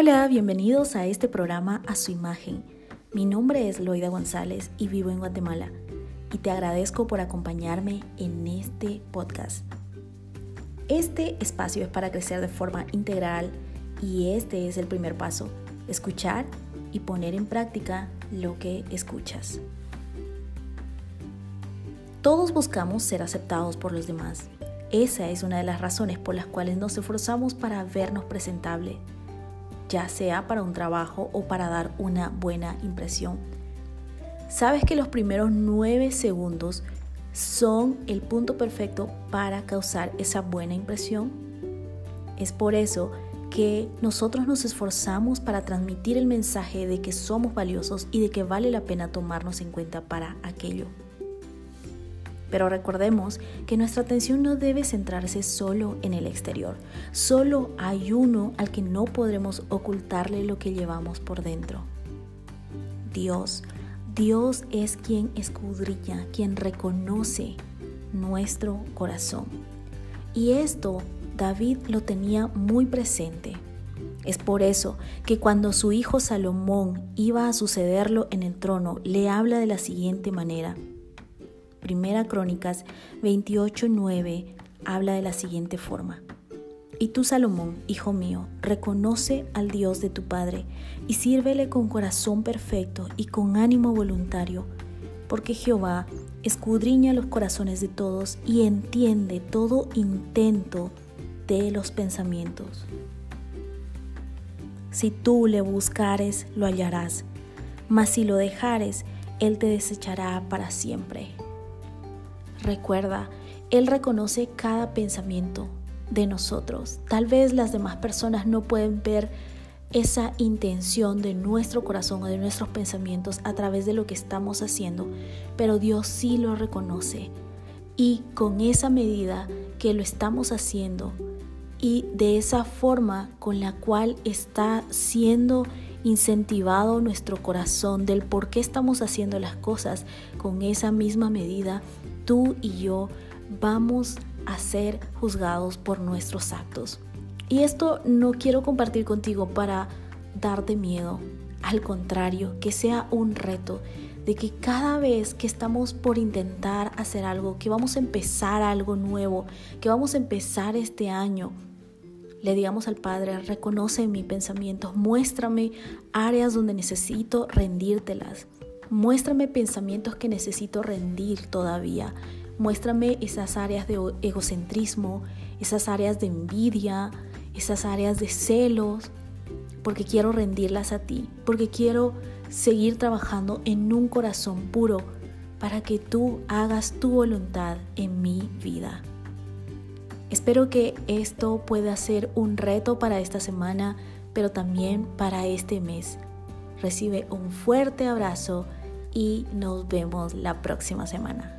Hola, bienvenidos a este programa A su imagen. Mi nombre es Loida González y vivo en Guatemala y te agradezco por acompañarme en este podcast. Este espacio es para crecer de forma integral y este es el primer paso, escuchar y poner en práctica lo que escuchas. Todos buscamos ser aceptados por los demás. Esa es una de las razones por las cuales nos esforzamos para vernos presentable ya sea para un trabajo o para dar una buena impresión. ¿Sabes que los primeros nueve segundos son el punto perfecto para causar esa buena impresión? Es por eso que nosotros nos esforzamos para transmitir el mensaje de que somos valiosos y de que vale la pena tomarnos en cuenta para aquello. Pero recordemos que nuestra atención no debe centrarse solo en el exterior. Solo hay uno al que no podremos ocultarle lo que llevamos por dentro. Dios. Dios es quien escudriña, quien reconoce nuestro corazón. Y esto David lo tenía muy presente. Es por eso que cuando su hijo Salomón iba a sucederlo en el trono, le habla de la siguiente manera. Primera Crónicas 28:9 habla de la siguiente forma. Y tú, Salomón, hijo mío, reconoce al Dios de tu Padre y sírvele con corazón perfecto y con ánimo voluntario, porque Jehová escudriña los corazones de todos y entiende todo intento de los pensamientos. Si tú le buscares, lo hallarás, mas si lo dejares, él te desechará para siempre. Recuerda, Él reconoce cada pensamiento de nosotros. Tal vez las demás personas no pueden ver esa intención de nuestro corazón o de nuestros pensamientos a través de lo que estamos haciendo, pero Dios sí lo reconoce. Y con esa medida que lo estamos haciendo y de esa forma con la cual está siendo incentivado nuestro corazón del por qué estamos haciendo las cosas, con esa misma medida tú y yo vamos a ser juzgados por nuestros actos. Y esto no quiero compartir contigo para darte miedo, al contrario, que sea un reto de que cada vez que estamos por intentar hacer algo, que vamos a empezar algo nuevo, que vamos a empezar este año, le digamos al Padre, reconoce mis pensamientos, muéstrame áreas donde necesito rendírtelas. Muéstrame pensamientos que necesito rendir todavía. Muéstrame esas áreas de egocentrismo, esas áreas de envidia, esas áreas de celos, porque quiero rendirlas a ti, porque quiero seguir trabajando en un corazón puro para que tú hagas tu voluntad en mi vida. Espero que esto pueda ser un reto para esta semana, pero también para este mes. Recibe un fuerte abrazo y nos vemos la próxima semana.